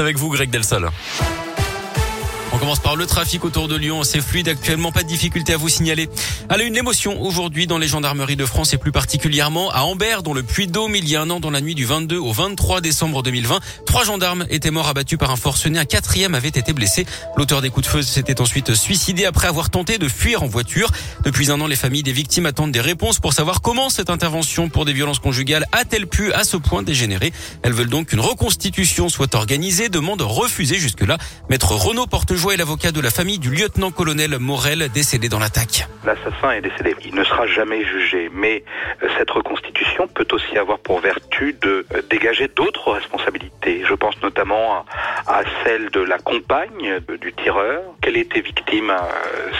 avec vous Greg Delsol. Commence par le trafic autour de Lyon. C'est fluide actuellement, pas de difficulté à vous signaler. À la une, l'émotion aujourd'hui dans les gendarmeries de France et plus particulièrement à Ambert, dans le Puy-de-Dôme. Il y a un an, dans la nuit du 22 au 23 décembre 2020, trois gendarmes étaient morts abattus par un forcené. Un quatrième avait été blessé. L'auteur des coups de feu s'était ensuite suicidé après avoir tenté de fuir en voiture. Depuis un an, les familles des victimes attendent des réponses pour savoir comment cette intervention pour des violences conjugales a-t-elle pu à ce point dégénérer. Elles veulent donc qu'une reconstitution soit organisée. Demande refusée jusque-là. Maître Renaud est l'avocat de la famille du lieutenant-colonel Morel décédé dans l'attaque. L'assassin est décédé. Il ne sera jamais jugé, mais euh, cette reconstitution peut aussi avoir pour vertu de euh, dégager d'autres responsabilités. Je pense notamment à, celle de la compagne du tireur. Qu'elle était victime, euh,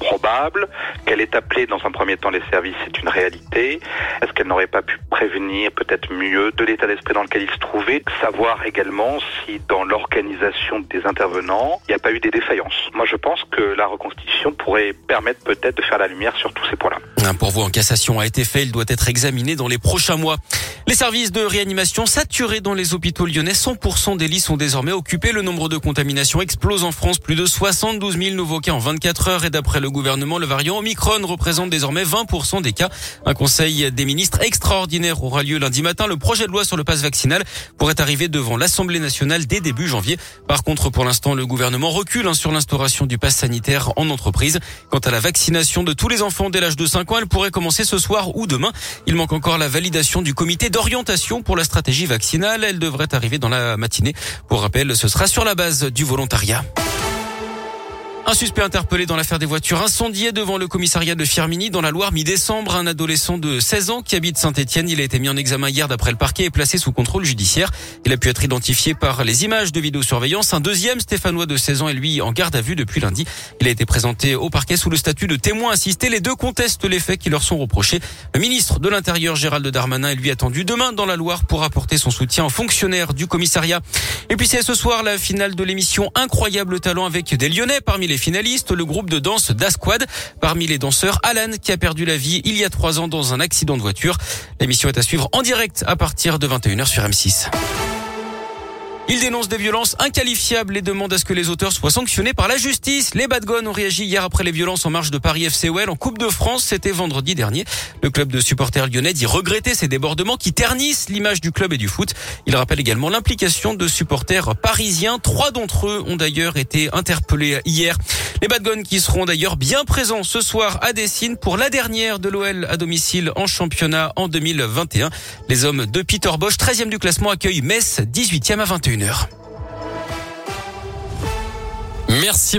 probable. Qu'elle est appelée dans un premier temps les services, c'est une réalité. Est-ce qu'elle n'aurait pas pu prévenir peut-être mieux de l'état d'esprit dans lequel il se trouvait? Savoir également si dans l'organisation des intervenants, il n'y a pas eu des défaillances. Moi, je pense que la reconstitution pourrait permettre peut-être de faire la lumière sur tous ces points-là. Un pourvoi en cassation a été fait. Il doit être examiné dans les prochains mois. Les services de réanimation saturés dans les hôpitaux lyonnais. 100% des lits sont désormais occupés. Le nombre de contaminations explose en France. Plus de 72 000 nouveaux cas en 24 heures. Et d'après le gouvernement, le variant Omicron représente désormais 20% des cas. Un conseil des ministres extraordinaire aura lieu lundi matin. Le projet de loi sur le passe vaccinal pourrait arriver devant l'Assemblée nationale dès début janvier. Par contre, pour l'instant, le gouvernement recule hein, sur l'instauration du passe sanitaire en entreprise. Quant à la vaccination de tous les enfants dès l'âge de 5 ans, elle pourrait commencer ce soir ou demain. Il manque encore la validation du comité d'orientation pour la stratégie vaccinale. Elle devrait arriver dans la matinée. Pour rappel, ce sera sur la base du volontariat. Un suspect interpellé dans l'affaire des voitures incendiées devant le commissariat de Firmini dans la Loire mi-décembre. Un adolescent de 16 ans qui habite Saint-Etienne. Il a été mis en examen hier d'après le parquet et placé sous contrôle judiciaire. Il a pu être identifié par les images de vidéosurveillance. Un deuxième Stéphanois de 16 ans est lui en garde à vue depuis lundi. Il a été présenté au parquet sous le statut de témoin assisté. Les deux contestent les faits qui leur sont reprochés. Le ministre de l'Intérieur Gérald Darmanin est lui attendu demain dans la Loire pour apporter son soutien aux fonctionnaires du commissariat. Et puis c'est ce soir la finale de l'émission Incroyable Talent avec des Lyonnais parmi les finalistes, le groupe de danse d'Asquad. Parmi les danseurs, Alan qui a perdu la vie il y a trois ans dans un accident de voiture. L'émission est à suivre en direct à partir de 21h sur M6. Il dénonce des violences inqualifiables et demande à ce que les auteurs soient sanctionnés par la justice. Les Badgones ont réagi hier après les violences en marche de Paris FC en Coupe de France. C'était vendredi dernier. Le club de supporters lyonnais dit regretter ces débordements qui ternissent l'image du club et du foot. Il rappelle également l'implication de supporters parisiens. Trois d'entre eux ont d'ailleurs été interpellés hier. Les Badgones qui seront d'ailleurs bien présents ce soir à Dessine pour la dernière de l'OL à domicile en championnat en 2021. Les hommes de Peter Bosch, 13e du classement, accueillent Metz, 18e à 21h. Merci beaucoup.